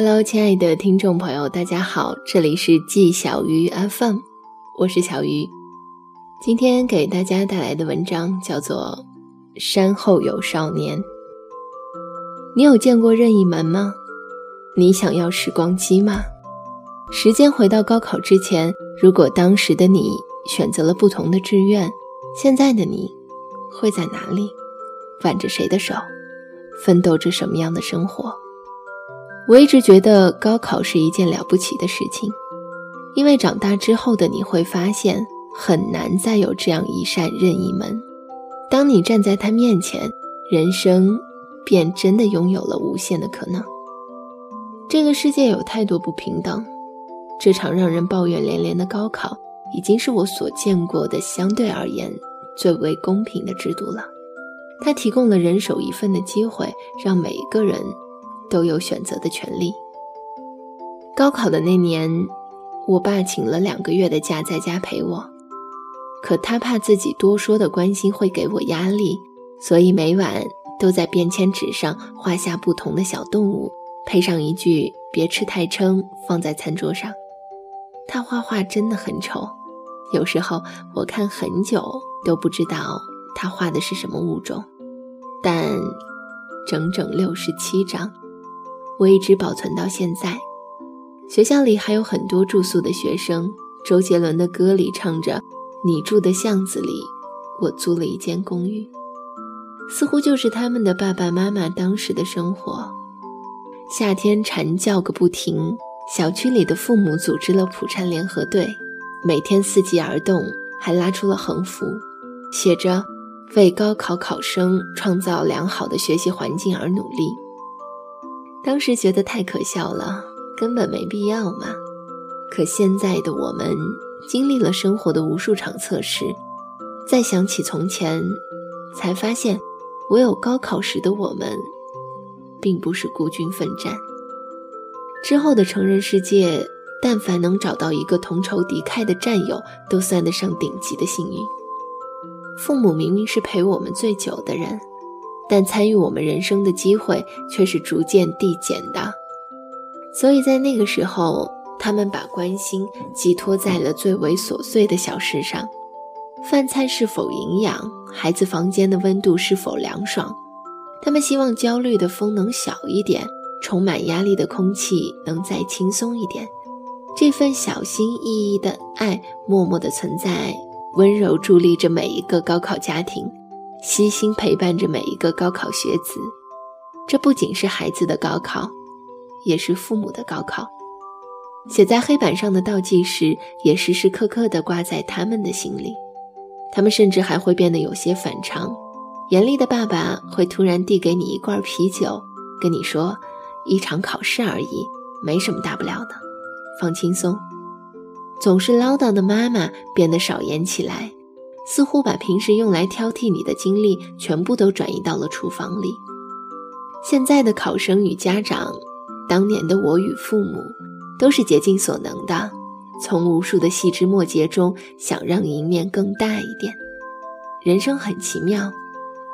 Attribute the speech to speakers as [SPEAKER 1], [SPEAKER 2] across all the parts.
[SPEAKER 1] Hello，亲爱的听众朋友，大家好，这里是季小鱼 FM，我是小鱼。今天给大家带来的文章叫做《山后有少年》。你有见过任意门吗？你想要时光机吗？时间回到高考之前，如果当时的你选择了不同的志愿，现在的你会在哪里？挽着谁的手？奋斗着什么样的生活？我一直觉得高考是一件了不起的事情，因为长大之后的你会发现，很难再有这样一扇任意门。当你站在它面前，人生便真的拥有了无限的可能。这个世界有太多不平等，这场让人抱怨连连的高考，已经是我所见过的相对而言最为公平的制度了。它提供了人手一份的机会，让每一个人都有选择的权利。高考的那年，我爸请了两个月的假在家陪我，可他怕自己多说的关心会给我压力，所以每晚都在便签纸上画下不同的小动物，配上一句“别吃太撑”，放在餐桌上。他画画真的很丑，有时候我看很久都不知道。他画的是什么物种？但整整六十七张，我一直保存到现在。学校里还有很多住宿的学生。周杰伦的歌里唱着：“你住的巷子里，我租了一间公寓。”似乎就是他们的爸爸妈妈当时的生活。夏天蝉叫个不停，小区里的父母组织了普蝉联合队，每天伺机而动，还拉出了横幅，写着。为高考考生创造良好的学习环境而努力。当时觉得太可笑了，根本没必要嘛。可现在的我们经历了生活的无数场测试，再想起从前，才发现唯有高考时的我们，并不是孤军奋战。之后的成人世界，但凡能找到一个同仇敌忾的战友，都算得上顶级的幸运。父母明明是陪我们最久的人，但参与我们人生的机会却是逐渐递减的。所以在那个时候，他们把关心寄托在了最为琐碎的小事上：饭菜是否营养，孩子房间的温度是否凉爽。他们希望焦虑的风能小一点，充满压力的空气能再轻松一点。这份小心翼翼的爱，默默的存在。温柔助力着每一个高考家庭，悉心陪伴着每一个高考学子。这不仅是孩子的高考，也是父母的高考。写在黑板上的倒计时，也时时刻刻地挂在他们的心里。他们甚至还会变得有些反常。严厉的爸爸会突然递给你一罐啤酒，跟你说：“一场考试而已，没什么大不了的，放轻松。”总是唠叨的妈妈变得少言起来，似乎把平时用来挑剔你的精力全部都转移到了厨房里。现在的考生与家长，当年的我与父母，都是竭尽所能的，从无数的细枝末节中想让赢面更大一点。人生很奇妙，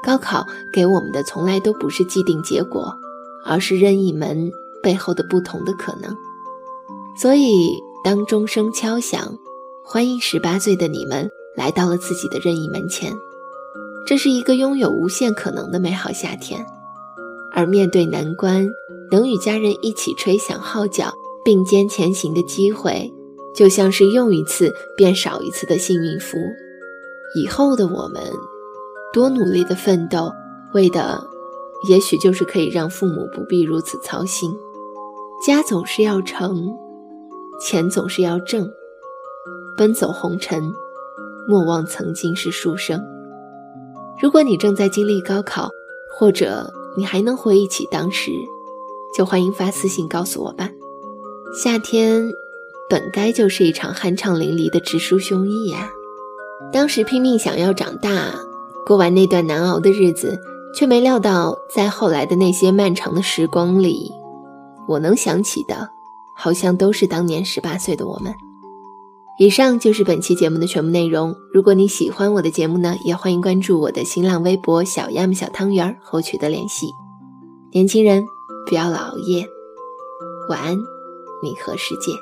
[SPEAKER 1] 高考给我们的从来都不是既定结果，而是任意门背后的不同的可能。所以。当钟声敲响，欢迎十八岁的你们来到了自己的任意门前。这是一个拥有无限可能的美好夏天，而面对难关，能与家人一起吹响号角、并肩前行的机会，就像是用一次便少一次的幸运符。以后的我们，多努力的奋斗，为的，也许就是可以让父母不必如此操心。家总是要成。钱总是要挣，奔走红尘，莫忘曾经是书生。如果你正在经历高考，或者你还能回忆起当时，就欢迎发私信告诉我吧。夏天本该就是一场酣畅淋漓的直抒胸臆呀，当时拼命想要长大，过完那段难熬的日子，却没料到在后来的那些漫长的时光里，我能想起的。好像都是当年十八岁的我们。以上就是本期节目的全部内容。如果你喜欢我的节目呢，也欢迎关注我的新浪微博“小亚小汤圆”和我取得联系。年轻人，不要老熬夜，晚安，你和世界。